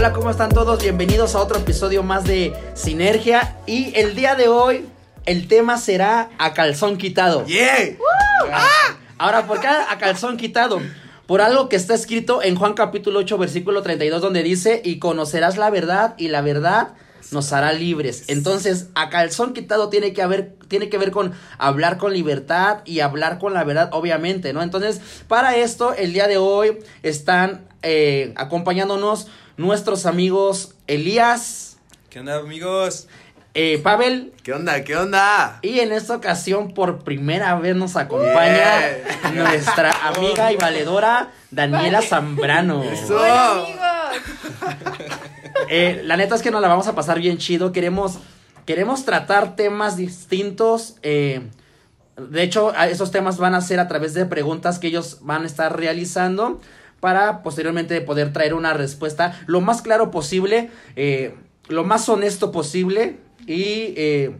Hola, ¿cómo están todos? Bienvenidos a otro episodio más de Sinergia. Y el día de hoy, el tema será a calzón quitado. ¡Yeah! Ahora, ¿por qué a calzón quitado? Por algo que está escrito en Juan capítulo 8, versículo 32, donde dice, y conocerás la verdad, y la verdad nos hará libres. Entonces, a calzón quitado tiene que haber, tiene que ver con hablar con libertad y hablar con la verdad, obviamente, ¿no? Entonces, para esto, el día de hoy están eh, acompañándonos nuestros amigos Elías, ¿Qué onda, amigos? eh, Pavel, ¿Qué onda? ¿Qué onda? y en esta ocasión por primera vez nos acompaña Yeah. nuestra amiga y valedora Daniela Zambrano. Eso. Hola amigos. Eh, la neta es que nos la vamos a pasar bien chido. Queremos, queremos tratar temas distintos. eh, de hecho, esos temas van a ser a través de preguntas que ellos van a estar realizando para posteriormente poder traer una respuesta lo más claro posible, eh, lo más honesto posible y eh,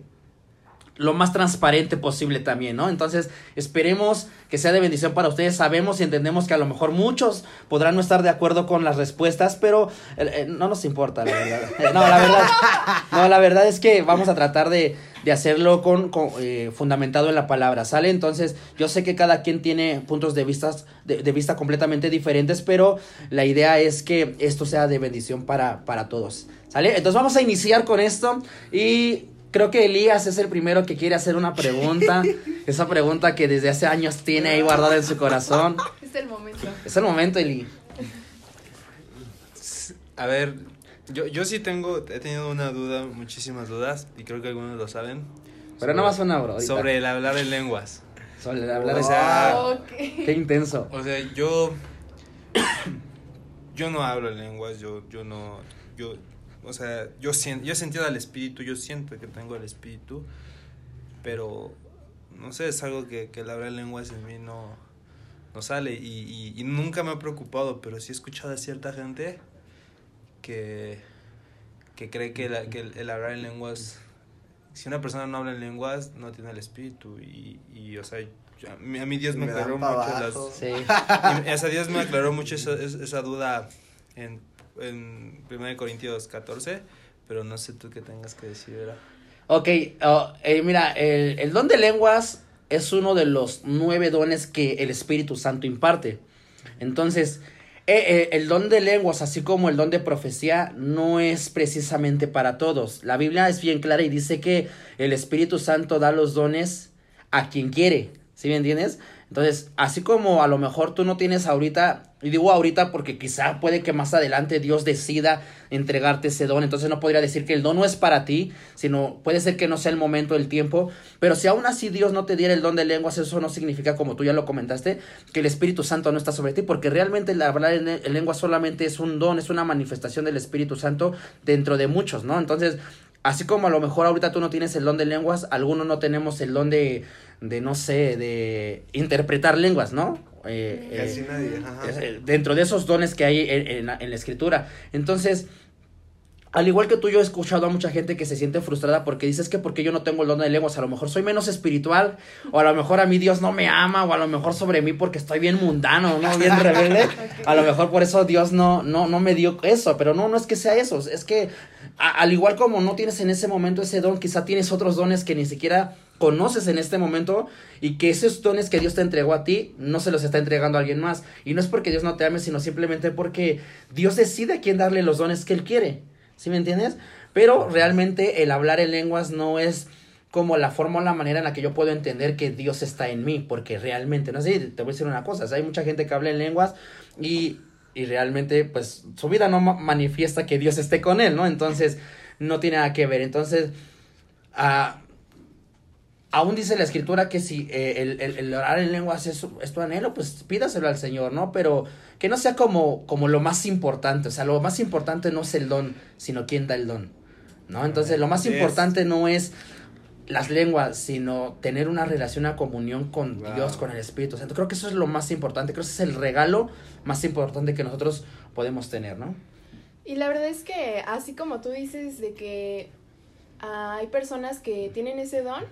lo más transparente posible también, ¿no? Entonces, esperemos que sea de bendición para ustedes. Sabemos y entendemos que a lo mejor muchos podrán no estar de acuerdo con las respuestas, pero eh, no nos importa, la verdad. No, la verdad. No, la verdad es que vamos a tratar de, de hacerlo con, con, eh, fundamentado en la palabra, ¿sale? Entonces, yo sé que cada quien tiene puntos de, vistas, de, de vista completamente diferentes, pero la idea es que esto sea de bendición para, para todos, ¿sale? Entonces, vamos a iniciar con esto y Creo que Elías es el primero que quiere hacer una pregunta. Esa pregunta que desde hace años tiene ahí guardada en su corazón. Es el momento. Es el momento, Eli. A ver, yo, yo sí tengo, he tenido una duda, muchísimas dudas, y creo que algunos lo saben. Pero no más una, bro. ahorita. Sobre el hablar en lenguas. Sobre el hablar O de- sea, Ok. Qué intenso. O sea, yo. Yo no hablo en lenguas, yo, yo no. Yo, o sea, yo, siento, yo he sentido al espíritu, yo siento que tengo el espíritu, pero no sé, es algo que, que el hablar en lenguas en mí no, no sale y, y, y nunca me ha preocupado, pero sí he escuchado a cierta gente que, que cree que, la- que el, el hablar en lenguas, si una persona no habla en lenguas, no tiene el espíritu y, y o sea, yo- a mí, a mí Dios me, Me aclaró mucho las... Sí. Y, o sea, Dios me aclaró mucho esa, es- esa duda en, en 1 Corintios 14, pero no sé tú qué tengas que decir, ¿verdad? Ok, oh, eh, mira, el, el don de lenguas es uno de los nueve dones que el Espíritu Santo imparte. Entonces, eh, eh, el don de lenguas, así como el don de profecía, no es precisamente para todos. La Biblia es bien clara y dice que el Espíritu Santo da los dones a quien quiere. ¿Sí me entiendes? Entonces, así como a lo mejor tú no tienes ahorita, y digo ahorita porque quizá puede que más adelante Dios decida entregarte ese don, entonces no podría decir que el don no es para ti, sino puede ser que no sea el momento, el tiempo, pero si aún así Dios no te diera el don de lenguas, eso no significa, como tú ya lo comentaste, que el Espíritu Santo no está sobre ti, porque realmente el hablar en, en lengua solamente es un don, es una manifestación del Espíritu Santo dentro de muchos, ¿no? Entonces, Así como a lo mejor ahorita tú no tienes el don de lenguas, algunos no tenemos el don de, de no sé, de interpretar lenguas, ¿no? Eh, eh, Casi nadie. ajá. eh, dentro de esos dones que hay en, en la- en la escritura. Entonces, al igual que tú, yo he escuchado a mucha gente que se siente frustrada porque dices que porque yo no tengo el don de lenguas, a lo mejor soy menos espiritual, o a lo mejor a mí Dios no me ama, o a lo mejor sobre mí porque estoy bien mundano, ¿no? Bien rebelde. A lo mejor por eso Dios no, no, no me dio eso, pero no, no es que sea eso, es que a- al igual como no tienes en ese momento ese don, quizá tienes otros dones que ni siquiera conoces en este momento y que esos dones que Dios te entregó a ti no se los está entregando a alguien más. Y no es porque Dios no te ame, sino simplemente porque Dios decide a quién darle los dones que Él quiere. ¿Sí me entiendes? Pero realmente el hablar en lenguas no es como la forma o la manera en la que yo puedo entender que Dios está en mí, porque realmente, no sé, te voy a decir una cosa, hay mucha gente que habla en lenguas y, y realmente, pues, su vida no ma- manifiesta que Dios esté con él, ¿no? Entonces, no tiene nada que ver. Entonces, ah, aún dice la escritura que si eh, el, el- el orar en lenguas es, es tu anhelo, pues pídaselo al Señor, ¿no? Pero que no sea como, como lo más importante, o sea, lo más importante no es el don, sino quién da el don, ¿no? Entonces, lo más importante no es las lenguas, sino tener una relación, una comunión con Wow. Dios, con el Espíritu Santo. Creo que eso es lo más importante, creo que ese es el regalo más importante que nosotros podemos tener, ¿no? Y la verdad es que así como tú dices de que ah, hay personas que tienen ese don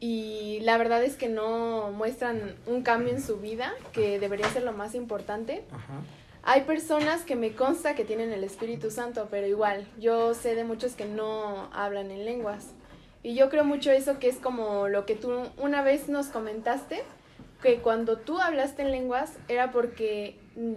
y la verdad es que no muestran un cambio en su vida, que debería ser lo más importante. Ajá. hay personas que me consta que tienen el Espíritu Santo, pero igual, yo sé de muchos que no hablan en lenguas. Y yo creo mucho eso que es como lo que tú una vez nos comentaste, que cuando tú hablaste en lenguas era porque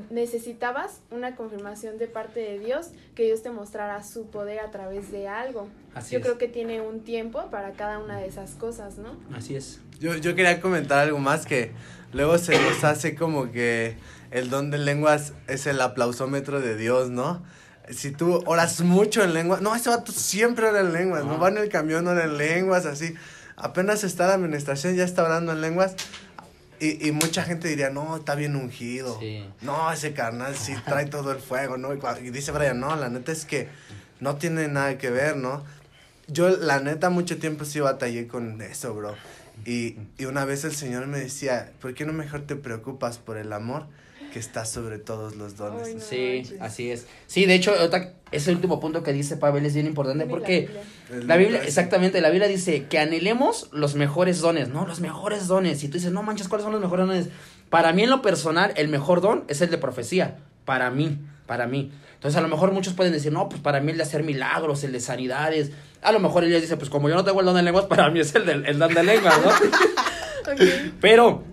necesitabas una confirmación de parte de Dios, que Dios te mostrara su poder a través de algo. Así Yo es. creo que tiene un tiempo para cada una de esas cosas, ¿no? Así es. Yo, yo quería comentar algo más que luego se nos hace como que el don de lenguas es el aplausómetro de Dios, ¿no? Si tú oras mucho en lenguas, no, ese vato siempre ora en lenguas, no, No. va en el camión, ora en lenguas, así. Apenas está la administración, ya está orando en lenguas. Y, y mucha gente diría, no, está bien ungido. Sí. No, ese carnal sí trae todo el fuego, ¿no? Y, y dice Brian, no, la neta es que no tiene nada que ver, ¿no? Yo, la neta, mucho tiempo sí batallé con eso, bro. Y, y una vez el Señor me decía, ¿por qué no mejor te preocupas por el amor que está sobre todos los dones? Ay, no. Sí, manches. así es. Sí, de hecho, ahorita ese último punto que dice Pavel es bien importante la porque Biblia. La Biblia, exactamente, la Biblia dice que anhelemos los mejores dones, ¿no? Los mejores dones. Y tú dices, no manches, ¿cuáles son los mejores dones? Para mí, en lo personal, el mejor don es el de profecía. Para mí, para mí. Entonces, a lo mejor muchos pueden decir, no, pues para mí el de hacer milagros, el de sanidades. A lo mejor ellos dicen, pues como yo no tengo el don de lenguas, para mí es el, del, el don de lenguas, ¿no? Pero,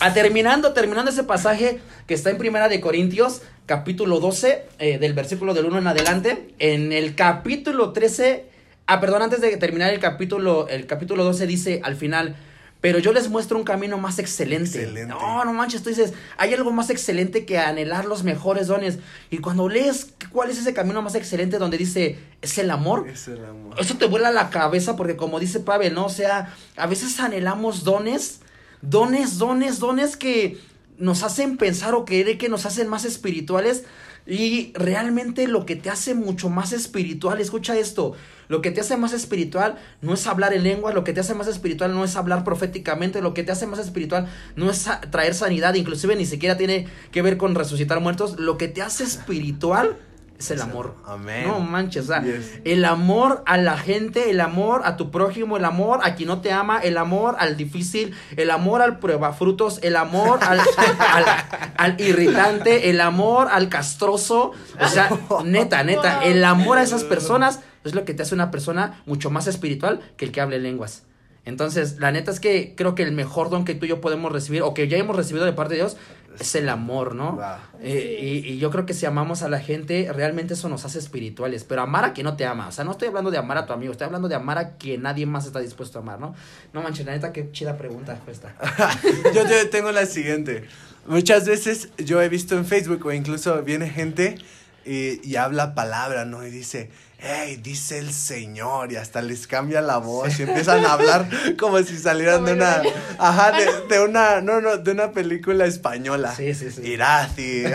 a terminando, terminando ese pasaje que está en Primera de Corintios, capítulo 12, eh, del versículo del 1 en adelante, en el capítulo 13, ah, perdón, antes de terminar el capítulo, el capítulo 12 dice al final, pero yo les muestro un camino más excelente. Excelente. No, no manches, tú dices, hay algo más excelente que anhelar los mejores dones. Y cuando lees cuál es ese camino más excelente donde dice, es el amor, Es el amor. eso te vuela la cabeza porque como dice Pavel, ¿no? O sea, a veces anhelamos dones, dones, dones, dones que nos hacen pensar o creer que nos hacen más espirituales y realmente lo que te hace mucho más espiritual, escucha esto, lo que te hace más espiritual no es hablar en lengua, lo que te hace más espiritual no es hablar proféticamente, lo que te hace más espiritual no es traer sanidad, inclusive ni siquiera tiene que ver con resucitar muertos, lo que te hace espiritual es el amor. Amén. No manches, o sea, Yes. el amor a la gente, el amor a tu prójimo, el amor a quien no te ama, el amor al difícil, el amor al pruebafrutos, el amor al, al, al irritante, el amor al castroso. O sea, neta, neta, el amor a esas personas es lo que te hace una persona mucho más espiritual que el que hable lenguas. Entonces, la neta es que creo que el mejor don que tú y yo podemos recibir, o que ya hemos recibido de parte de Dios, es el amor, ¿no? Wow. Eh, y, y yo creo que si amamos a la gente, realmente eso nos hace espirituales. Pero amar a quien no te ama. O sea, no estoy hablando de amar a tu amigo, estoy hablando de amar a quien nadie más está dispuesto a amar, ¿no? No manches, la neta, qué chida pregunta fue esta. yo, yo tengo la siguiente. Muchas veces yo he visto en Facebook o incluso viene gente y, y habla palabra, ¿no? Y dice, hey, dice el Señor, y hasta les cambia la voz y empiezan a hablar como si salieran de una, ajá, de, de una, no, no, de una película española. Sí, sí, sí. Irazi.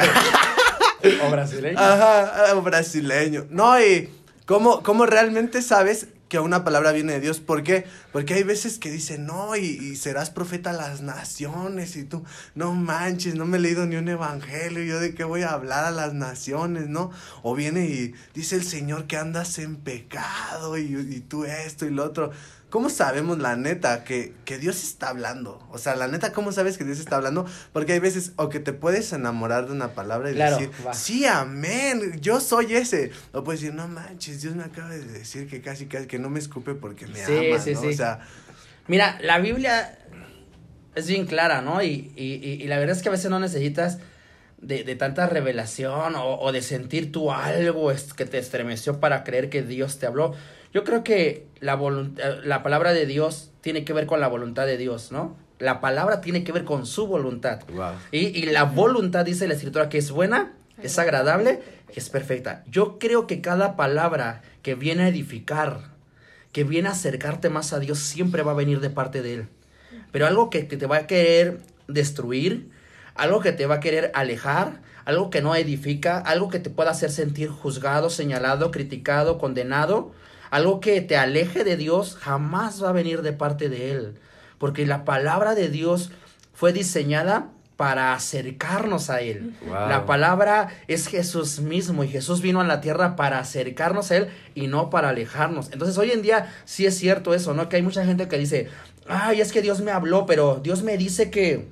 O brasileño. Ajá, ah, brasileño. No, y ¿cómo, cómo realmente sabes que una palabra viene de Dios? ¿Por qué? Porque hay veces que dicen, no, y, y serás profeta a las naciones, y tú, no manches, no me he leído ni un evangelio, yo de qué voy a hablar a las naciones, ¿no? O viene y dice el Señor que andas en pecado, y, y tú esto y lo otro. ¿Cómo sabemos la neta que, que Dios está hablando? O sea, la neta, ¿cómo sabes que Dios está hablando? Porque hay veces o que te puedes enamorar de una palabra y Claro, decir, va. sí, amén, yo soy ese. O puedes decir, no manches, Dios me acaba de decir que casi, casi, que no me escupe porque me Sí, ama, sí, ¿no? sí. O sea, Mira, la Biblia es bien clara, ¿no? Y, y, y- y la verdad es que a veces no necesitas de, de tanta revelación o, o de sentir tú algo es- que te estremeció para creer que Dios te habló. Yo creo que la, eh, la palabra de Dios tiene que ver con la voluntad de Dios, ¿no? La palabra tiene que ver con su voluntad. wow. Y, y la voluntad, dice la escritura, que es buena, es agradable y es perfecta. Yo creo que cada palabra que viene a edificar, que viene a acercarte más a Dios, siempre va a venir de parte de Él. Pero algo que, que te va a querer destruir, algo que te va a querer alejar, algo que no edifica, algo que te pueda hacer sentir juzgado, señalado, criticado, condenado, algo que te aleje de Dios, jamás va a venir de parte de Él. Porque la palabra de Dios fue diseñada para acercarnos a Él. Wow. La palabra es Jesús mismo y Jesús vino a la tierra para acercarnos a Él y no para alejarnos. Entonces hoy en día sí es cierto eso, ¿no? Que hay mucha gente que dice, ay, es que Dios me habló, pero Dios me dice que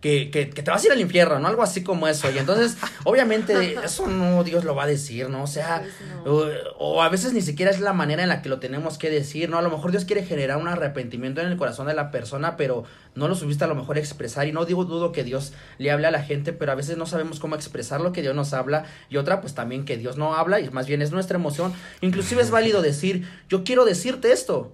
que, que, que te vas a ir al infierno, ¿no? Algo así como eso. Y entonces, obviamente, eso no Dios lo va a decir, ¿no? O sea, Pues no. o, o a veces ni siquiera es la manera en la que lo tenemos que decir, ¿no? A lo mejor Dios quiere generar un arrepentimiento en el corazón de la persona, pero no lo subiste a lo mejor expresar. Y no digo, dudo que Dios le hable a la gente, pero a veces no sabemos cómo expresar lo que Dios nos habla. Y otra, pues también que Dios no habla, y más bien es nuestra emoción. Inclusive es válido decir, yo quiero decirte esto.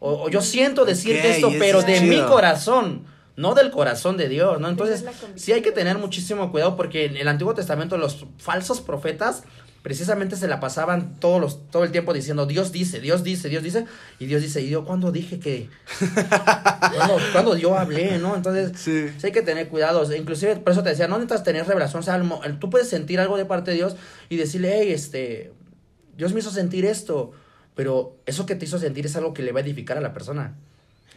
O, o yo siento decirte esto, pero es de mi corazón. No del corazón de Dios, ¿no? Entonces, sí hay que tener muchísimo cuidado porque en el Antiguo Testamento los falsos profetas precisamente se la pasaban todos los, todo el tiempo diciendo Dios dice, Dios dice, Dios dice, y Dios dice, ¿y yo cuándo dije que? ¿Cuándo, cuándo yo hablé, no? Entonces, Sí. sí hay que tener cuidados. Inclusive, por eso te decía, no necesitas tener revelación. O sea, al mo- el- tú puedes sentir algo de parte de Dios y decirle, hey, este, Dios me hizo sentir esto. Pero eso que te hizo sentir es algo que le va a edificar a la persona.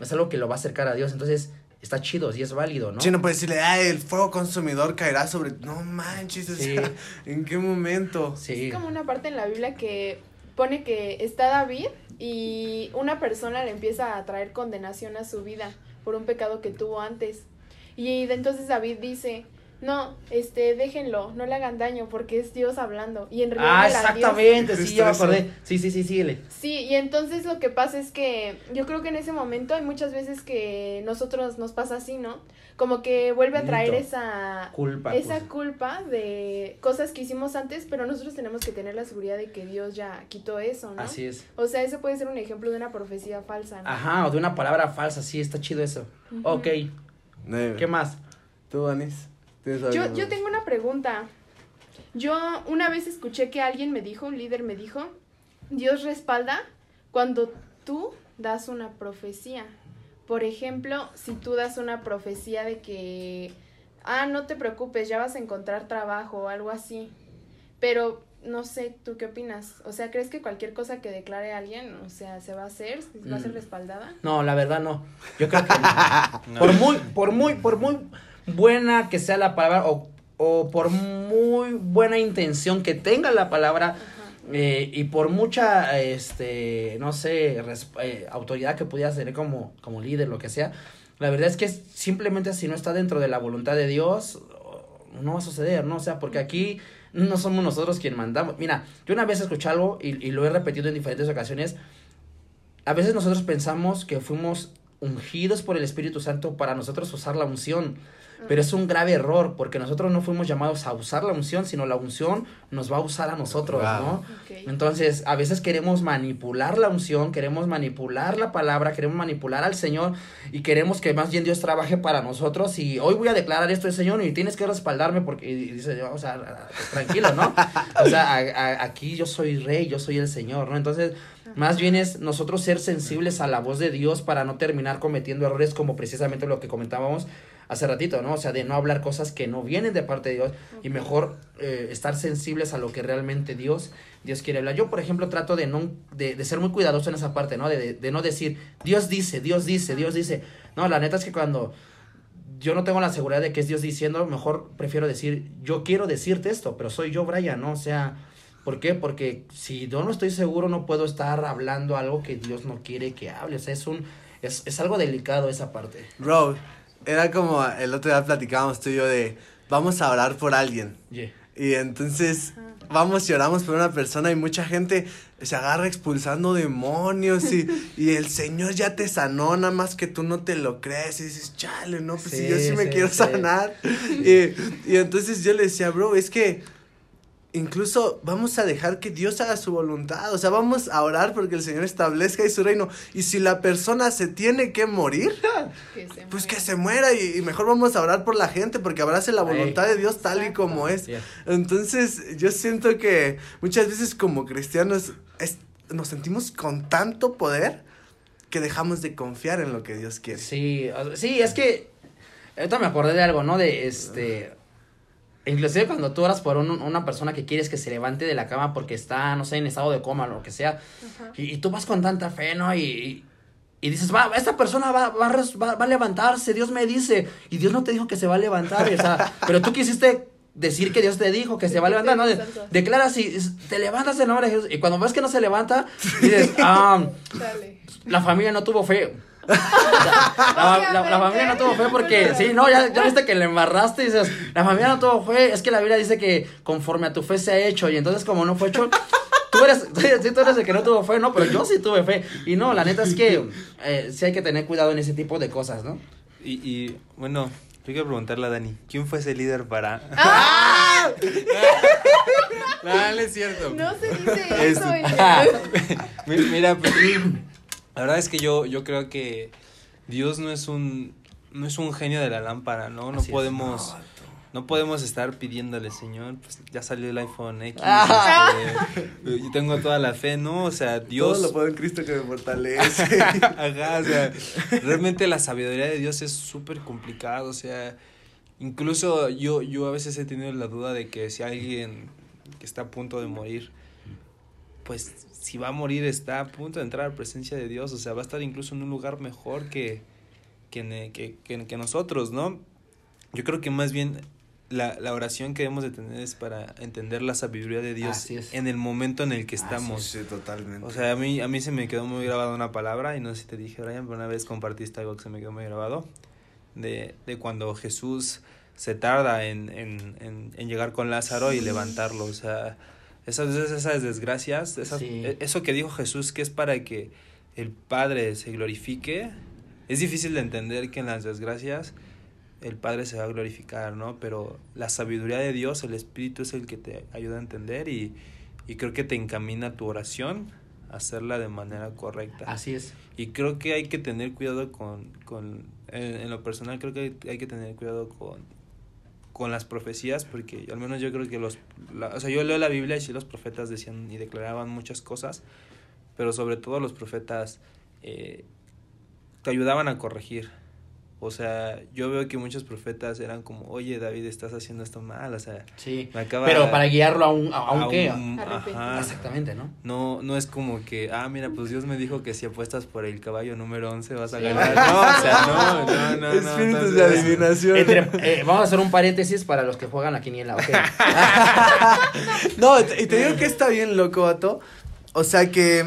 Es algo que lo va a acercar a Dios. Entonces, está chido y es válido, ¿no? Sí, no puedes decirle, ay, el fuego consumidor caerá sobre. No manches, o Sí. sea, ¿en qué momento? Sí. Es como una parte en la Biblia que pone que está David y una persona le empieza a traer condenación a su vida por un pecado que tuvo antes. Y de entonces David dice, no, este, déjenlo, no le hagan daño porque es Dios hablando. Y en realidad Ah, exactamente, sí, ya me acordé. Sí, sí, sí, síguele. Sí, y entonces lo que pasa es que yo creo que en ese momento hay muchas veces que nosotros nos pasa así, ¿no? Como que vuelve a traer esa Culpa. esa pues. culpa de cosas que hicimos antes, pero nosotros tenemos que tener la seguridad de que Dios ya quitó eso, ¿no? Así es. O sea, eso puede ser un ejemplo de una profecía falsa, ¿no? Ajá, o de una palabra falsa, sí, está chido eso. Ujú. Ok. ¿qué más? ¿Tú, Anis? ¿Tienes Yo, yo tengo una pregunta. Yo una vez escuché que alguien me dijo, un líder me dijo, Dios respalda cuando tú das una profecía. Por ejemplo, si tú das una profecía de que, ah, no te preocupes, ya vas a encontrar trabajo o algo así. Pero no sé, ¿tú qué opinas? O sea, ¿crees que cualquier cosa que declare alguien, o sea, se va a hacer, va a ser Mm. respaldada? No, la verdad no. Yo creo que no. No. Por muy, por muy, por muy buena que sea la palabra, o, o por muy buena intención que tenga la palabra, eh, y por mucha, este, no sé, eh, autoridad que pudiera tener como, como líder, lo que sea, la verdad es que simplemente si no está dentro de la voluntad de Dios, no va a suceder, ¿no? O sea, porque aquí no somos nosotros quien mandamos. Mira, yo una vez escuché algo y, y lo he repetido en diferentes ocasiones. A veces nosotros pensamos que fuimos ungidos por el Espíritu Santo para nosotros usar la unción. Pero es un grave error porque nosotros no fuimos llamados a usar la unción, sino la unción nos va a usar a nosotros, Wow. ¿no? Entonces, a veces queremos manipular la unción, queremos manipular la palabra, queremos manipular al Señor y queremos que más bien Dios trabaje para nosotros y hoy voy a declarar esto al Señor y tienes que respaldarme porque y dice, o sea, tranquilo, ¿no? O sea, a- a- aquí yo soy rey, yo soy el Señor, ¿no? Entonces, más bien es nosotros ser sensibles a la voz de Dios para no terminar cometiendo errores como precisamente lo que comentábamos hace ratito, ¿no? O sea, de no hablar cosas que no vienen de parte de Dios y mejor eh, estar sensibles a lo que realmente Dios, Dios quiere hablar. Yo, por ejemplo, trato de no, de, de ser muy cuidadoso en esa parte, ¿no? De, de, de no decir, Dios dice, Dios dice, Dios dice. No, la neta es que cuando yo no tengo la seguridad de que es Dios diciendo, mejor prefiero decir, yo quiero decirte esto, pero soy yo, Brian, ¿no? O sea, ¿por qué? Porque si yo no estoy seguro, no puedo estar hablando algo que Dios no quiere que hable. O sea, es un, es, es algo delicado esa parte. Bro, era como el otro día platicábamos tú y yo de, vamos a orar por alguien. Yeah. Y entonces vamos y oramos por una persona y mucha gente se agarra expulsando demonios y, y el Señor ya te sanó, nada más que tú no te lo crees y dices, chale, no, pues si yo Sí, sí me quiero sí. sanar. Y, y entonces yo le decía, bro, es que incluso vamos a dejar que Dios haga su voluntad, o sea, vamos a orar porque el Señor establezca ahí su reino. Y si la persona se tiene que morir, Que se pues muera. que se muera y, y mejor vamos a orar por la gente porque abrace la Ay. voluntad de Dios tal y como es. Yeah. Entonces, yo siento que muchas veces como cristianos es- nos sentimos con tanto poder que dejamos de confiar en lo que Dios quiere. Sí, sí, es que ahorita me acordé de algo, ¿no? De este inclusive cuando tú oras por un- una persona que quieres que se levante de la cama porque está, no sé, en estado de coma o lo que sea, y, y tú vas con tanta fe, ¿no? Y, y, y dices, va, esta persona va, va, va- va a levantarse, Dios me dice, y Dios no te dijo que se va a levantar, o sea, pero tú quisiste decir que Dios te dijo que se va a levantar, ¿no? De- declara si te levantas en nombre de Jesús, y cuando ves que no se levanta, dices, ah, la familia no tuvo fe. La, la- la familia no tuvo fe porque, sí, no, ya, ya viste que le embarraste y dices, la familia no tuvo fe, es que la Biblia dice que conforme a tu fe se ha hecho y entonces como no fue hecho, tú eres, sí, tú eres el que no tuvo fe, ¿no? Pero yo sí tuve fe y no, la neta es que eh, sí hay que tener cuidado en ese tipo de cosas, ¿no? Y, y bueno, yo quiero preguntarle a Dani, ¿quién fue ese líder para...? ¡Ah! no, no es cierto. No se dice Es- eso. Mi- Mira, pues, la verdad es que yo, yo creo que Dios no es un no es un genio de la lámpara, ¿no? No Así es. podemos no podemos estar pidiéndole, Señor, pues ya salió el iPhone X, Ah. este, yo tengo toda la fe, ¿no? O sea, Dios Todo lo puedo en Cristo que me fortalece. Ajá, o sea, realmente la sabiduría de Dios es súper complicado, o sea, incluso yo, yo a veces he tenido la duda de que si alguien que está a punto de morir, pues si va a morir está a punto de entrar a la presencia de Dios, o sea, va a estar incluso en un lugar mejor que, que, ne- que, que, que nosotros, ¿no? Yo creo que más bien la, la oración que debemos de tener es para entender la sabiduría de Dios en el momento en el que Así estamos. sí, totalmente. O sea, a mí, a mí se me quedó muy grabada una palabra, y no sé si te dije, Brian, pero una vez compartiste algo que se me quedó muy grabado, de, de cuando Jesús se tarda en, en, en, en llegar con Lázaro y levantarlo. O sea, esas, esas desgracias, esas, Sí. e- eso que dijo Jesús que es para que el Padre se glorifique, es difícil de entender que en las desgracias el Padre se va a glorificar, ¿no? Pero la sabiduría de Dios, el Espíritu es el que te ayuda a entender y, y creo que te encamina tu oración a hacerla de manera correcta. Así es. Y creo que hay que tener cuidado con, con en, en lo personal creo que hay, hay que tener cuidado con, con las profecías porque al menos yo creo que los, o sea, yo leo la Biblia y sí los profetas decían y declaraban muchas cosas, pero sobre todo los profetas eh, te ayudaban a corregir. O sea, yo veo que muchos profetas eran como, oye David, estás haciendo esto mal, o sea, Sí. me acaba Pero para guiarlo a un, a, a un qué. un- Arrepentir. ajá. Exactamente, ¿no? No, no es como que, ah, mira, pues Dios me dijo que si apuestas por el caballo número 11 vas a Sí. ganar. No, o sea, no, no, no. no, Espíritus de entonces- adivinación. Entre- eh, vamos a hacer un paréntesis para los que juegan la quiniela, ok. No, y te digo que está bien loco, vato. O sea que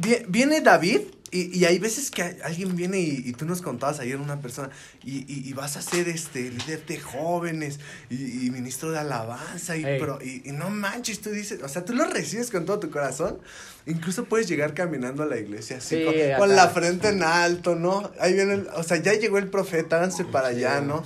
vie- viene David y, y hay veces que alguien viene y, y tú nos contabas ayer una persona y, y, vas a ser este líder de jóvenes y, ministro de alabanza y, Ey. pero, y, no manches, tú dices, o sea, tú lo recibes con todo tu corazón. Incluso puedes llegar caminando a la iglesia así, Sí, con, con la frente en alto, ¿no? Ahí viene, el- o sea, ya llegó el profeta, háganse para allá, ¿no?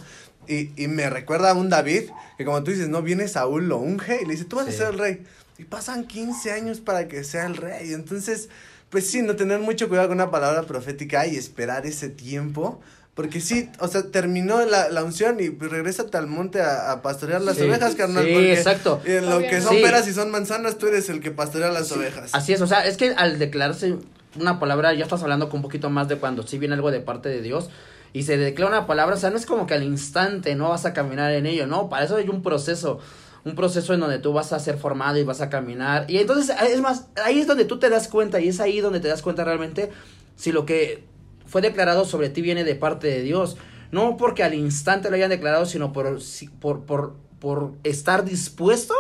Y, y me recuerda a un David, que como tú dices, no viene Saúl, lo unge y le dice, tú vas Sí. a ser el rey. Y pasan 15 años para que sea el rey. Entonces, pues sí, no tener mucho cuidado con una palabra profética y esperar ese tiempo. Porque sí, o sea, terminó la, la unción y regrésate al monte a, a pastorear las Sí. ovejas, carnal. Sí, porque exacto. En lo que son Sí. peras y son manzanas, tú eres el que pastorea las ovejas. Así es, o sea, es que al declararse una palabra, ya estás hablando con un poquito más de cuando sí viene algo de parte de Dios y se declara una palabra, o sea, no es como que al instante no vas a caminar en ello, no, para eso hay un proceso, un proceso en donde tú vas a ser formado y vas a caminar. Y entonces, es más, ahí es donde tú te das cuenta y es ahí donde te das cuenta realmente si lo que fue declarado sobre ti viene de parte de Dios. No porque al instante lo hayan declarado, sino por, por, por, por estar dispuesto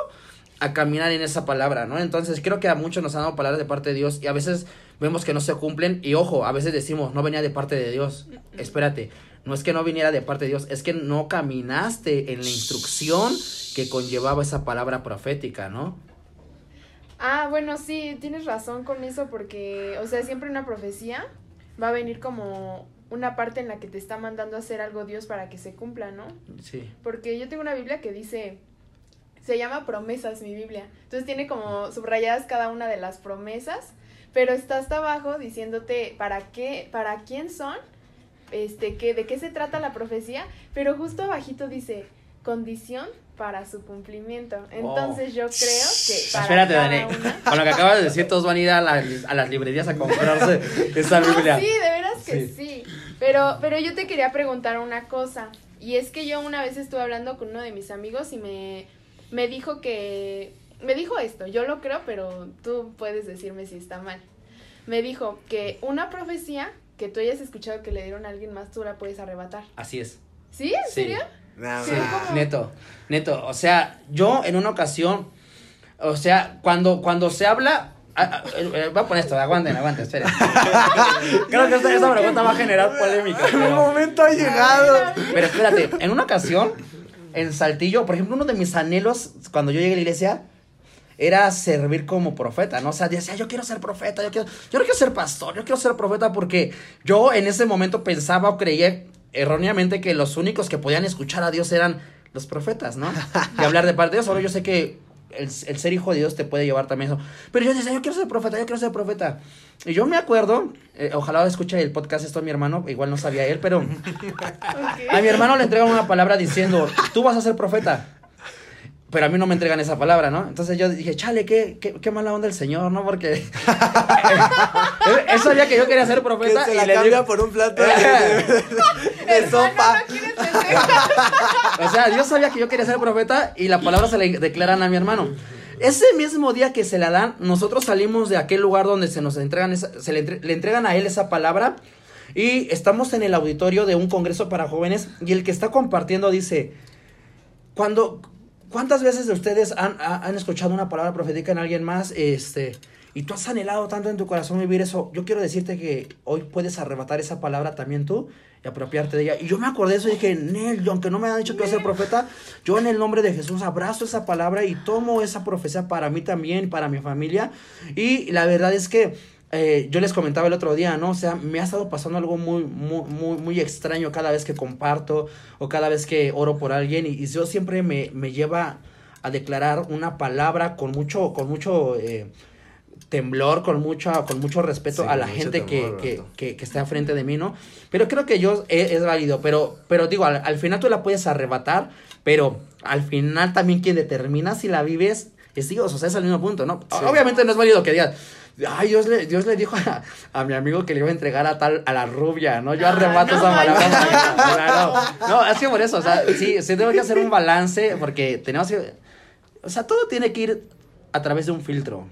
a caminar en esa palabra, ¿no? Entonces creo que a muchos nos han dado palabras de parte de Dios y a veces vemos que no se cumplen y ojo, a veces decimos, no venía de parte de Dios. Espérate, no es que no viniera de parte de Dios, es que no caminaste en la instrucción que conllevaba esa palabra profética, ¿no? Ah, bueno, sí, tienes razón con eso porque, o sea, siempre una profecía va a venir como una parte en la que te está mandando a hacer algo Dios para que se cumpla, ¿no? Sí. Porque yo tengo una Biblia que dice, se llama promesas mi Biblia. Entonces tiene como subrayadas cada una de las promesas, pero está hasta abajo diciéndote para qué, para quién son, este, qué, de qué se trata la profecía, pero justo abajito dice condición para su cumplimiento. Entonces yo creo que para Espérate, Dani. una- Con lo que acabas de decir, todos van a ir a, la- a las librerías a comprarse esa No, Biblia. sí, de veras que Sí. sí. Pero, pero yo te quería preguntar una cosa. Y es que yo una vez estuve hablando con uno de mis amigos y me, me dijo que. Me dijo esto, yo lo creo, pero tú puedes decirme si está mal. Me dijo que una profecía que tú hayas escuchado que le dieron a alguien más, tú la puedes arrebatar. Así es. ¿Sí? ¿En Sí. serio? Sí, como- Neto, neto, o sea, yo en una ocasión, o sea, cuando, cuando se habla, Ah, ah, voy a poner esto, aguanten, aguanten, esperen. Creo que esta, esta pregunta va a generar polémica. Mi pero- momento ha llegado. Pero espérate, en una ocasión, en Saltillo, por ejemplo, uno de mis anhelos cuando yo llegué a la iglesia era servir como profeta, ¿no? O sea, decía, yo quiero ser profeta, yo quiero, yo no quiero ser pastor, yo quiero ser profeta porque yo en ese momento pensaba o creía erróneamente que los únicos que podían escuchar a Dios eran los profetas, ¿no? Y hablar de parte de Dios. Ahora yo sé que el, el ser hijo de Dios te puede llevar también eso. Pero yo decía, yo quiero ser profeta, yo quiero ser profeta. Y yo me acuerdo, eh, ojalá escuche el podcast esto a mi hermano, igual no sabía él, pero a mi hermano le entregan una palabra diciendo, tú vas a ser profeta. Pero a mí no me entregan esa palabra, ¿no? Entonces yo dije, chale, qué, qué, qué mala onda el señor, ¿no? Porque él, sabía que yo quería ser Que profeta se y la le cambia digo, por un plato de, de- de sopa. o sea, Dios sabía que yo quería ser profeta y la palabra se le declaran a mi hermano. Ese mismo día que se la dan, nosotros salimos de aquel lugar donde se nos entregan esa- se le, entre- le entregan a él esa palabra y estamos en el auditorio de un congreso para jóvenes y el que está compartiendo dice, cuando, ¿cuántas veces de ustedes han, ha- han escuchado una palabra profética en alguien más? Este, y tú has anhelado tanto en tu corazón vivir eso. Yo quiero decirte que hoy puedes arrebatar esa palabra también tú y apropiarte de ella. Y yo me acordé de eso y dije, Nel, aunque no me han dicho que voy a ser profeta, yo en el nombre de Jesús abrazo esa palabra y tomo esa profecía para mí también, para mi familia. Y la verdad es que eh, yo les comentaba el otro día, ¿no? O sea, me ha estado pasando algo muy, muy, muy, muy extraño cada vez que comparto o cada vez que oro por alguien y, y yo siempre me, me lleva a declarar una palabra con mucho, con mucho eh, temblor, con mucho, con mucho respeto Sí, a la gente que, temor, que, que, que está enfrente de mí, ¿no? Pero creo que yo es, es válido, pero, pero digo, al, al final tú la puedes arrebatar, pero al final también quien determina si la vives es Dios, o sea, es al mismo punto, ¿no? Sí. Obviamente no es válido que digas, ay, Dios le, Dios le dijo a, a mi amigo que le iba a entregar a tal, a la rubia, ¿no? Yo Ah, arrebato no esa palabra. No, no, es que por eso, o sea, sí, sí tengo que hacer un balance porque tenemos que, o sea, todo tiene que ir a través de un filtro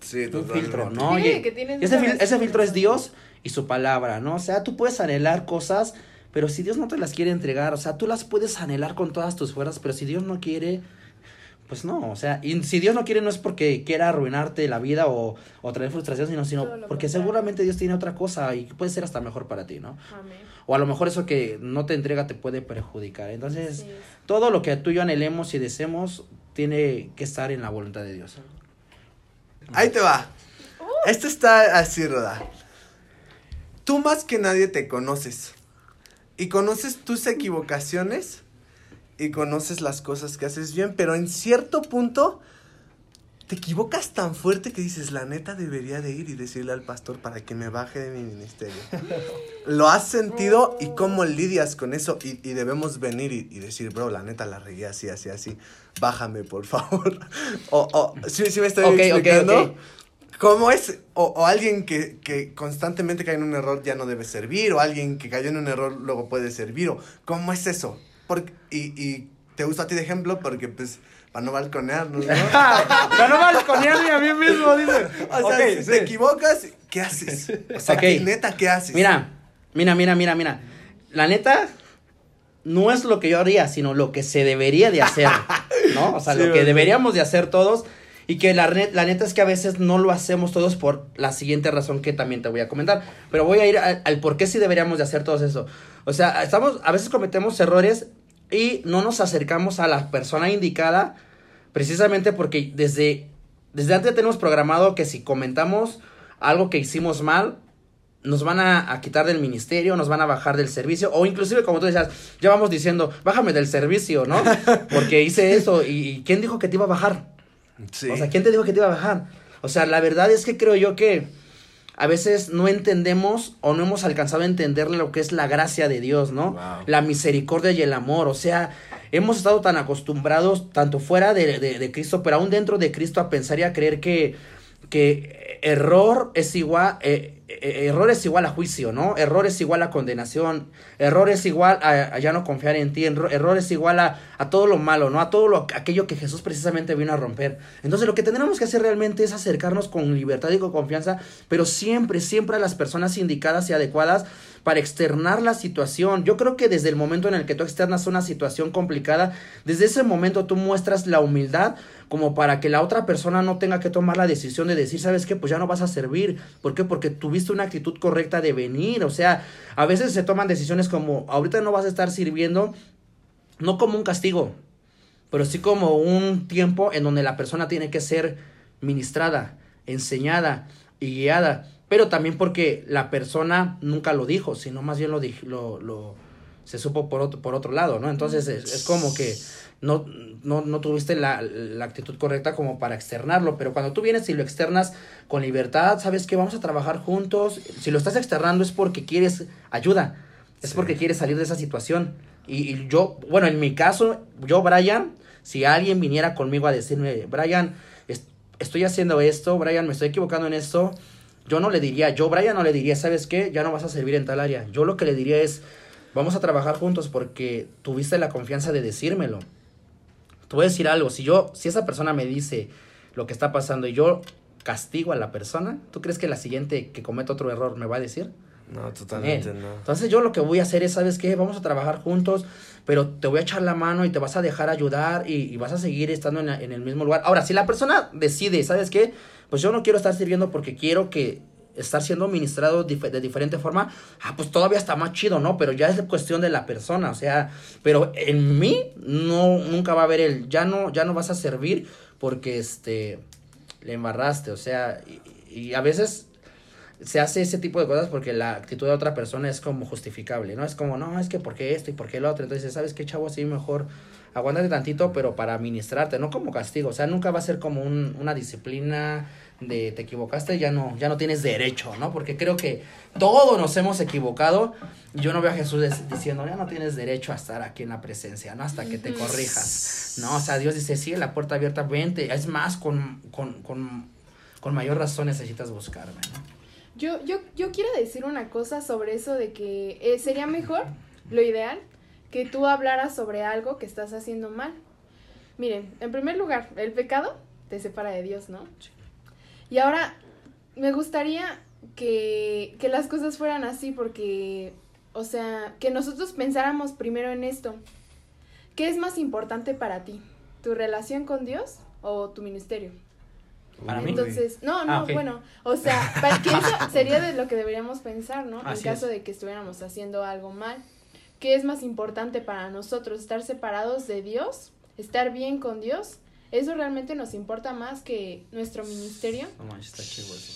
Sí, un totalmente. filtro, ¿no? Que y ese, fil- ese filtro es. Dios y su palabra, ¿no? O sea, tú puedes anhelar cosas, pero si Dios no te las quiere entregar, o sea, tú las puedes anhelar con todas tus fuerzas, pero si Dios no quiere, pues no, o sea, y si Dios no quiere no es porque quiera arruinarte la vida o, o traer frustración, sino, sino porque contrario. seguramente Dios tiene otra cosa y puede ser hasta mejor para ti, ¿no? Amén. O a lo mejor eso que no te entrega te puede perjudicar. Entonces, todo lo que tú y yo anhelemos y deseemos tiene que estar en la voluntad de Dios. Ahí te va. Esto está así, Roda. Tú más que nadie te conoces. Y conoces tus equivocaciones y conoces las cosas que haces bien, pero en cierto punto te equivocas tan fuerte que dices, la neta debería de ir y decirle al pastor para que me baje de mi ministerio. ¿Lo has sentido y cómo lidias con eso? Y, y debemos venir y, y decir, bro, la neta la regué así, así, así. Bájame, por favor. O, o, ¿sí, sí me estoy Ok, ok, explicando? ¿Cómo es? O, o alguien que, que constantemente cae en un error ya no debe servir, o alguien que cayó en un error luego puede servir, o ¿cómo es eso? Porque, y, y te uso a ti de ejemplo porque, pues, para no balconearnos, ¿no? Para no balconearme a mí mismo, dice. O sea, si te equivocas, ¿qué haces? O sea, Ok. ¿qué- neta, ¿qué haces? Mira, mira, mira, mira, mira. La neta, no es lo que yo haría, sino lo que se debería de hacer, ¿no? O sea, Sí, lo que deberíamos de hacer todos. Y que la, net- la neta es que a veces no lo hacemos todos por la siguiente razón que también te voy a comentar. Pero voy a ir al, al por qué sí deberíamos de hacer todo eso. O sea, estamos, a veces cometemos errores y no nos acercamos a la persona indicada precisamente porque desde, desde antes tenemos programado que si comentamos algo que hicimos mal, nos van a, a quitar del ministerio, nos van a bajar del servicio, o inclusive como tú decías, ya vamos diciendo, bájame del servicio, ¿no? Porque hice eso, y, y ¿quién dijo que te iba a bajar? Sí. O sea, ¿quién te dijo que te iba a bajar? O sea, la verdad es que creo yo que a veces no entendemos o no hemos alcanzado a entender lo que es la gracia de Dios, ¿no? Wow. La misericordia y el amor. O sea, hemos estado tan acostumbrados, tanto fuera de, de- de Cristo, pero aún dentro de Cristo, a pensar y a creer que, que error es igual, eh, eh, error es igual a juicio, ¿no? Error es igual a condenación, error es igual a, ya no confiar en ti, error, error es igual a, a todo lo malo, ¿no? A todo lo, aquello que Jesús precisamente vino a romper. Entonces lo que tenemos que hacer realmente es acercarnos con libertad y con confianza, pero siempre, siempre a las personas indicadas y adecuadas para externar la situación. Yo creo que desde el momento en el que tú externas una situación complicada, desde ese momento tú muestras la humildad como para que la otra persona no tenga que tomar la decisión de decir, ¿sabes qué? Pues ya no vas a servir. ¿Por qué? Porque tuviste una actitud correcta de venir. O sea, a veces se toman decisiones como, ahorita no vas a estar sirviendo, no como un castigo, pero sí como un tiempo en donde la persona tiene que ser ministrada, enseñada y guiada, pero también porque la persona nunca lo dijo, sino más bien lo, lo, lo se supo por otro, por otro lado, ¿no? Entonces es, como que no, no, no tuviste la, la, actitud correcta como para externarlo, pero cuando tú vienes y lo externas con libertad, sabes que vamos a trabajar juntos, si lo estás externando es porque quieres ayuda, es porque quieres salir de esa situación. Y, y, yo, bueno, en mi caso, yo, Brian, si alguien viniera conmigo a decirme, Brian, estoy haciendo esto, Brian, me estoy equivocando en esto, yo no le diría, yo, Brian, no le diría, ¿sabes qué? Ya no vas a servir en tal área. Yo lo que le diría es, vamos a trabajar juntos porque tuviste la confianza de decírmelo. Te voy a decir algo, si yo, si esa persona me dice lo que está pasando y yo castigo a la persona, ¿tú crees que la siguiente que cometa otro error me va a decir? No, totalmente no. Entonces yo lo que voy a hacer es, ¿sabes qué? Vamos a trabajar juntos, pero te voy a echar la mano y te vas a dejar ayudar y, vas a seguir estando en, en, el mismo lugar. Ahora, si la persona decide, ¿sabes qué? Pues yo no quiero estar sirviendo porque quiero que estar siendo ministrado de diferente forma, ah, pues todavía está más chido, ¿no? Pero ya es cuestión de la persona, o sea, pero en mí no, nunca va a haber el, ya no, ya no vas a servir porque, este, le embarraste, o sea, y, y a veces se hace ese tipo de cosas porque la actitud de otra persona es como justificable, ¿no? Es como, no, es que porque esto y porque el otro. Entonces, ¿sabes qué, chavo? Así mejor aguántate tantito, pero para administrarte, no como castigo. O sea, nunca va a ser como un, una disciplina de te equivocaste, ya no, ya no tienes derecho, ¿no? Porque creo que todos nos hemos equivocado. Yo no veo a Jesús diciendo, ya no tienes derecho a estar aquí en la presencia, ¿no? Hasta que te corrijas, ¿no? O sea, Dios dice, sigue la puerta abierta, vente. Es más, con, con, con, con mayor razón necesitas buscarme, ¿no? Yo, yo, yo quiero decir una cosa sobre eso de que eh, sería mejor, lo ideal, que tú hablaras sobre algo que estás haciendo mal. Miren, en primer lugar, el pecado te separa de Dios, ¿no? Y ahora, me gustaría que, que las cosas fueran así porque, o sea, que nosotros pensáramos primero en esto. ¿Qué es más importante para ti? ¿Tu relación con Dios o tu ministerio? ¿Para mí? Entonces, no, no, Ah, ok. bueno, o sea, para que eso sería de lo que deberíamos pensar, ¿no? Así en caso es. de que estuviéramos haciendo algo mal. ¿Qué es más importante para nosotros? ¿Estar separados de Dios? ¿Estar bien con Dios? ¿Eso realmente nos importa más que nuestro ministerio? No manches, está chido eso.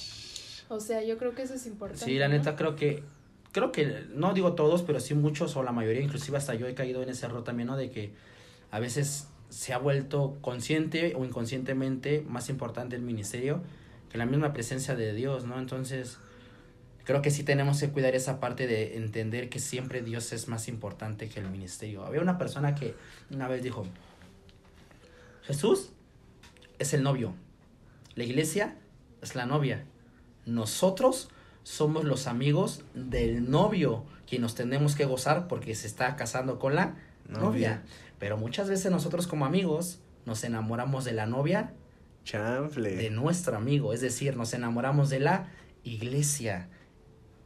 O sea, yo creo que eso es importante. Sí, la ¿no? neta creo que creo que no digo todos, pero sí muchos o la mayoría, inclusive hasta yo he caído en ese error también, ¿no? De que a veces se ha vuelto consciente o inconscientemente más importante el ministerio que la misma presencia de Dios, ¿no? Entonces, creo que sí tenemos que cuidar esa parte de entender que siempre Dios es más importante que el ministerio. Había una persona que una vez dijo, Jesús es el novio, la iglesia es la novia, nosotros somos los amigos del novio, quien nos tenemos que gozar porque se está casando con la novia. Novia. Pero muchas veces nosotros como amigos nos enamoramos de la novia Chanfle. de nuestro amigo, es decir, nos enamoramos de la iglesia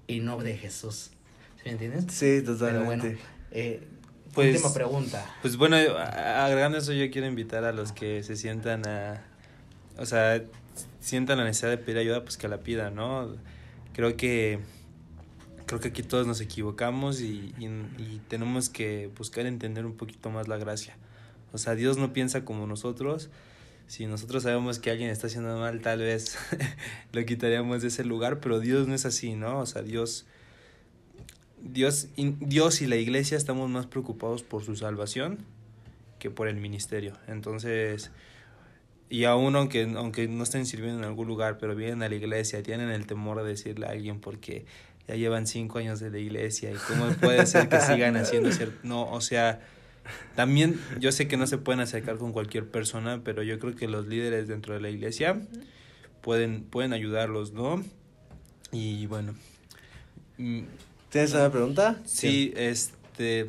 y no de Jesús. ¿Sí me entiendes? Sí, Pero totalmente. bueno, eh, Pues- última pregunta. Pues bueno, agregando eso, yo quiero invitar a los que se sientan a. O sea, sientan la necesidad de pedir ayuda, pues que la pidan, ¿no? Creo que. Creo que aquí todos nos equivocamos y, y, tenemos que buscar entender un poquito más la gracia. O sea, Dios no piensa como nosotros. Si nosotros sabemos que alguien está haciendo mal, tal vez lo quitaríamos de ese lugar, pero Dios no es así, ¿no? O sea, Dios. Dios, Dios y la iglesia estamos más preocupados por su salvación que por el ministerio. Entonces, y aún aunque, aunque no estén sirviendo en algún lugar, pero vienen a la iglesia, tienen el temor de decirle a alguien porque ya llevan cinco años de la iglesia y cómo puede ser que sigan haciendo cierto... No, o sea, también yo sé que no se pueden acercar con cualquier persona, pero yo creo que los líderes dentro de la iglesia pueden, pueden ayudarlos, ¿no? Y bueno, mm, ¿Tienes una pregunta? Sí, este.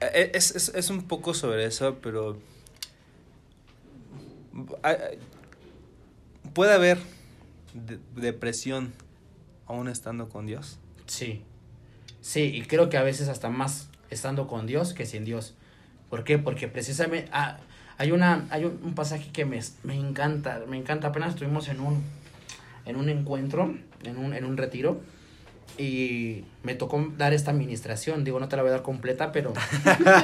e- Es, es, es un poco sobre eso, pero. Puede haber de- depresión aún estando con Dios. Sí, Sí, y creo que a veces hasta más estando con Dios que sin Dios. ¿Por qué? Porque precisamente ah, hay una hay un, un pasaje que me, me encanta, me encanta. Apenas estuvimos en un en un encuentro, en un en un retiro y me tocó dar esta administración, digo, no te la voy a dar completa, pero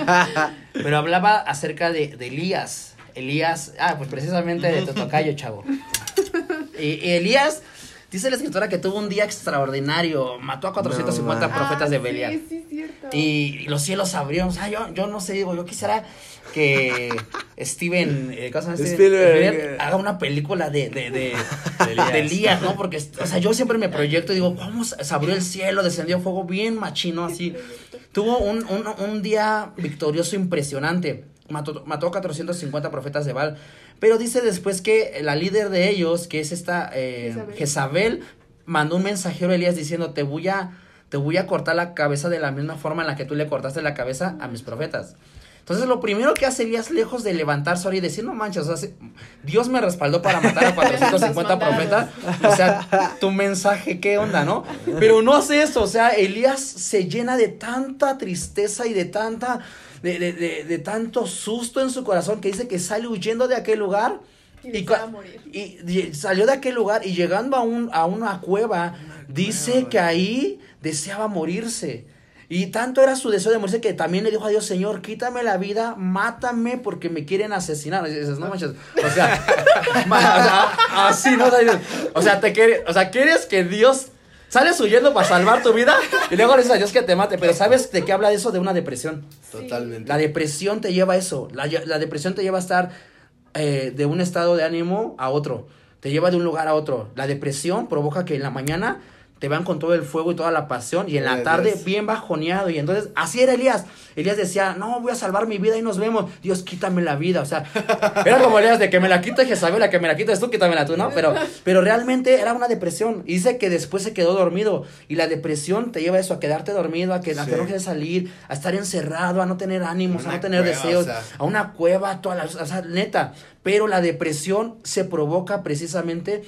pero hablaba acerca de, de Elías. Elías, ah, pues precisamente de Totocayo, chavo. Y, y Elías Dice la escritora que tuvo un día extraordinario, mató a 450 No, profetas Ah, de Belial. Sí, sí, cierto. Y los cielos se abrieron. O sea, yo, yo no sé, digo, yo quisiera que Steven, eh, ¿cómo se llama Steven? Spielberg. Spielberg haga una película de, de, de, de Elías, ¿no? Porque, o sea, yo siempre me proyecto y digo, ¿cómo se se abrió el cielo, descendió fuego bien machino así? Tuvo un, un, un día victorioso impresionante. Mató, mató a 450 profetas de Baal. Pero dice después que la líder de ellos, que es esta eh, Jezabel. Jezabel, mandó un mensajero a Elías diciendo, te voy a, te voy a cortar la cabeza de la misma forma en la que tú le cortaste la cabeza a mis profetas. Entonces lo primero que hace Elías, lejos de levantarse ahora y decir, no manches, o sea, si- Dios me respaldó para matar a 450 Los profetas. O sea, tu mensaje, ¿qué onda, no? Pero no hace eso, o sea, Elías se llena de tanta tristeza y de tanta, de, de, de, de tanto susto en su corazón que dice que sale huyendo de aquel lugar. Y Y, deseaba cua- morir. y- y salió de aquel lugar y llegando a, un, a una cueva, dice cueva. que ahí deseaba morirse. Y tanto era su deseo de morirse que también le dijo a Dios, Señor, quítame la vida, mátame porque me quieren asesinar. Y dices, no manches, o sea, ma- o sea, así no, o sea, dices, o sea, te quiere, o sea, quieres que Dios sales huyendo para salvar tu vida y luego le dices a Dios que te mate, pero ¿sabes de qué habla eso? De una depresión. Totalmente. La depresión te lleva a eso. La, la depresión te lleva a estar eh, de un estado de ánimo a otro. Te lleva de un lugar a otro. La depresión provoca que en la mañana te van con todo el fuego y toda la pasión y en la tarde bien bajoneado. Y entonces, así era Elías. Elías decía, no, voy a salvar mi vida y nos vemos. Dios, quítame la vida. O sea, era como Elías de que me la quite Jezabel, la que me la quites tú, quítamela tú, ¿no? Pero, pero realmente era una depresión. Y dice que después se quedó dormido. Y la depresión te lleva a eso, a quedarte dormido, a que, a que Sí. no quieres salir, a estar encerrado, a no tener ánimos, a no tener cueva, deseos, o sea. a una cueva, toda la, o sea, neta. Pero la depresión se provoca precisamente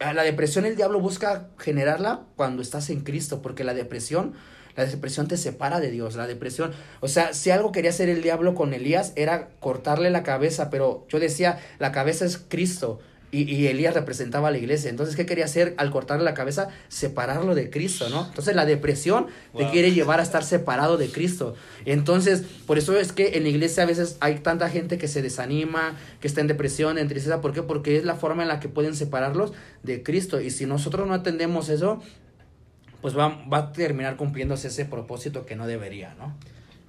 la depresión el diablo busca generarla cuando estás en Cristo, porque la depresión, la depresión te separa de Dios, la depresión, o sea, si algo quería hacer el diablo con Elías era cortarle la cabeza, pero yo decía, la cabeza es Cristo. Y, y Elías representaba a la iglesia. Entonces, ¿qué quería hacer al cortarle la cabeza? Separarlo de Cristo, ¿no? Entonces, la depresión te Wow. quiere llevar a estar separado de Cristo. Entonces, por eso es que en la iglesia a veces hay tanta gente que se desanima, que está en depresión, en tristeza. ¿Por qué? Porque es la forma en la que pueden separarlos de Cristo. Y si nosotros no atendemos eso, pues va, va a terminar cumpliéndose ese propósito que no debería, ¿no?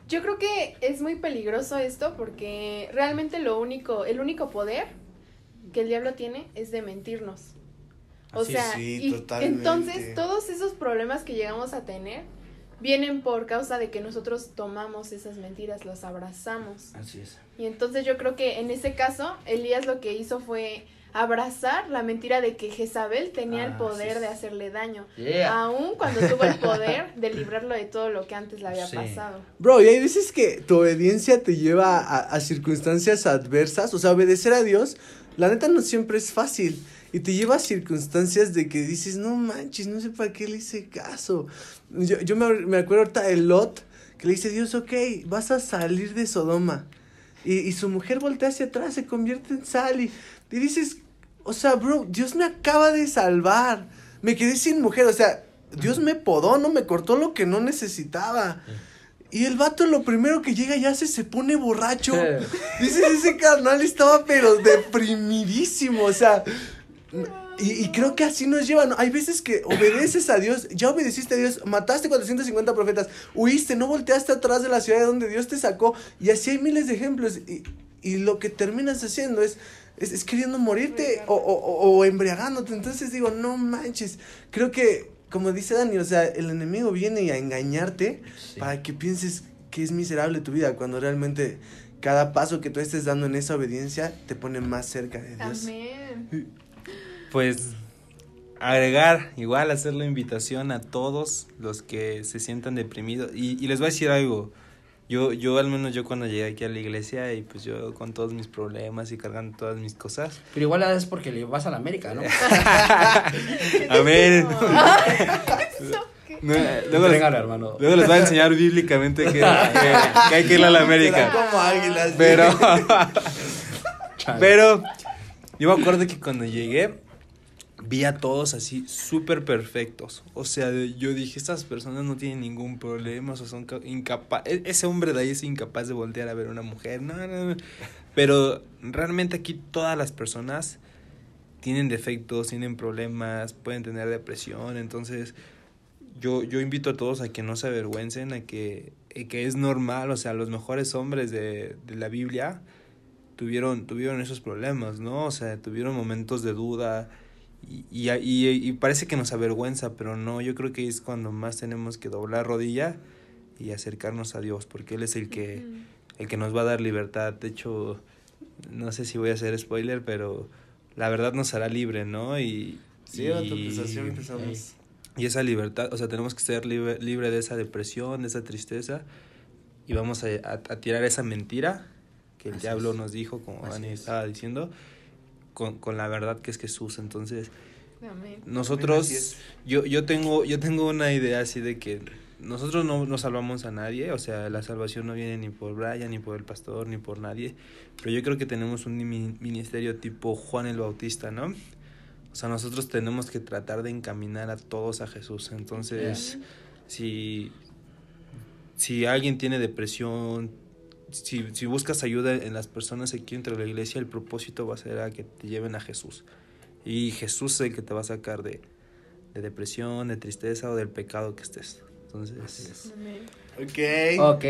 Yo creo que es muy peligroso esto porque realmente lo único, el único poder que el diablo tiene es de mentirnos. O Así sea, sí, y totalmente. entonces todos esos problemas que llegamos a tener vienen por causa de que nosotros tomamos esas mentiras, las abrazamos. Así es. Y entonces yo creo que en ese caso, Elías lo que hizo fue abrazar la mentira de que Jezabel tenía el Ah, poder de hacerle daño. Yeah. Aún cuando tuvo el poder de librarlo de todo lo que antes le había Sí. pasado. Bro, y hay veces que tu obediencia te lleva a, a circunstancias adversas. O sea, obedecer a Dios, la neta no siempre es fácil. Y te lleva a circunstancias de que dices, no manches, no sé para qué le hice caso. Yo, yo me, me acuerdo ahorita de Lot, que le dice, Dios, ok, vas a salir de Sodoma. Y, y su mujer voltea hacia atrás, se convierte en sal. Y, y dices, o sea, bro, Dios me acaba de salvar. Me quedé sin mujer, o sea, Dios me podó, no me cortó lo que no necesitaba. Y el vato lo primero que llega y hace se pone borracho. Dices, ese carnal estaba pero deprimidísimo, o sea. Y, y creo que así nos lleva, ¿no? Hay veces que obedeces a Dios, ya obedeciste a Dios, mataste 450 profetas, huiste, no volteaste atrás de la ciudad de donde Dios te sacó, y así hay miles de ejemplos. Y, y lo que terminas haciendo es, es, es queriendo morirte o, o- o embriagándote. Entonces digo, no manches. Creo que, como dice Dani, o sea, el enemigo viene a engañarte Sí. para que pienses que es miserable tu vida, cuando realmente cada paso que tú estés dando en esa obediencia te pone más cerca de Dios. Amén. Pues agregar, igual hacer la invitación a todos los que se sientan deprimidos. Y, y les voy a decir algo. Yo, yo, al menos yo cuando llegué aquí a la iglesia y pues yo con todos mis problemas y cargando todas mis cosas. Pero igual es porque le vas a la América, ¿no? A ver. ¿Eso qué? No, luego, les, Entrégalo, hermano. luego les va a enseñar bíblicamente que, que- que hay que ir a la América. como águilas. Pero, pero, yo me acuerdo que cuando llegué, vi a todos así súper perfectos. O sea, yo dije, estas personas no tienen ningún problema, o son incapaces. Ese hombre de ahí es incapaz de voltear a ver a una mujer. No, no, no. Pero realmente aquí todas las personas tienen defectos, tienen problemas, pueden tener depresión. Entonces, yo, yo invito a todos a que no se avergüencen, a que, eh, que es normal, o sea, los mejores hombres de, de la Biblia tuvieron, tuvieron esos problemas, ¿no? O sea, tuvieron momentos de duda y, y, y, y parece que nos avergüenza, pero no, yo creo que es cuando más tenemos que doblar rodilla y acercarnos a Dios, porque Él es el que, el que nos va a dar libertad. De hecho, no sé si voy a hacer spoiler, pero la verdad nos hará libre, ¿no? Y, Sí, y- empezamos. y esa libertad, o sea, tenemos que ser libre, libre de esa depresión, de esa tristeza, y vamos a, a- a tirar esa mentira que el Así diablo es. nos dijo, como Así Dani es. estaba diciendo, con, con la verdad que es Jesús. Entonces, Amén. nosotros, yo, yo, tengo, yo tengo una idea así de que nosotros no, no salvamos a nadie, o sea, la salvación no viene ni por Brian, ni por el pastor, ni por nadie, pero yo creo que tenemos un mi- ministerio tipo Juan el Bautista, ¿no? O sea, nosotros tenemos que tratar de encaminar a todos a Jesús. Entonces, si, si alguien tiene depresión, si, si buscas ayuda en las personas aquí entre la iglesia, el propósito va a ser a que te lleven a Jesús. Y Jesús es el que te va a sacar de, de depresión, de tristeza o del pecado que estés. Entonces, Amén. Ok. Ok.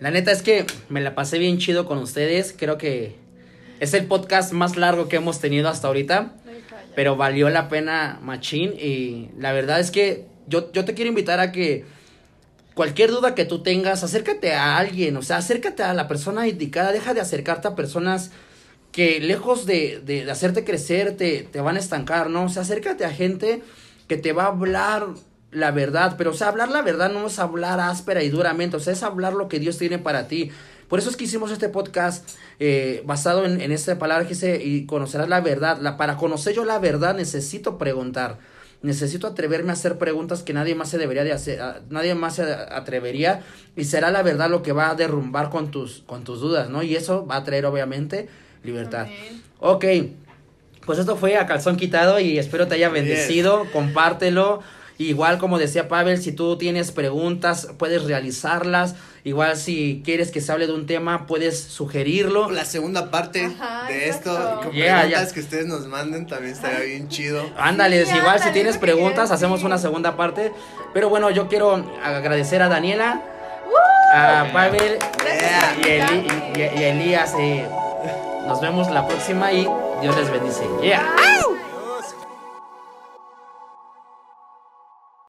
La neta es que me la pasé bien chido con ustedes. Creo que es el podcast más largo que hemos tenido hasta ahorita. Pero valió la pena, machín. Y la verdad es que yo, yo te quiero invitar a que cualquier duda que tú tengas, acércate a alguien. O sea, acércate a la persona indicada. Deja de acercarte a personas que lejos de, de, hacerte crecer te, te van a estancar, ¿no? O sea, acércate a gente que te va a hablar la verdad, pero o sea, hablar la verdad no es hablar áspera y duramente, o sea, es hablar lo que Dios tiene para ti. Por eso es que hicimos este podcast eh, basado en, en esta palabra que dice, y conocerás la verdad. La, para conocer yo la verdad necesito preguntar, necesito atreverme a hacer preguntas que nadie más se debería de hacer, a- nadie más se atrevería, y será la verdad lo que va a derrumbar con tus, con tus dudas, ¿no? Y eso va a traer obviamente libertad. Ok, pues esto fue a calzón quitado y espero te haya bendecido, compártelo. Igual como decía Pavel, si tú tienes preguntas, puedes realizarlas. Igual si quieres que se hable de un tema, puedes sugerirlo. La segunda parte Ajá, de esto, con Yeah, preguntas ya. que ustedes nos manden, también estaría bien chido. Ándale, Sí, igual si ándale, tienes es lo que quería preguntas, hacemos una segunda parte. Pero bueno, yo quiero agradecer a Daniela, a Pavel Yeah. y, Eli- y- y- Elías. eh, nos vemos la próxima y Dios les bendice. Yeah.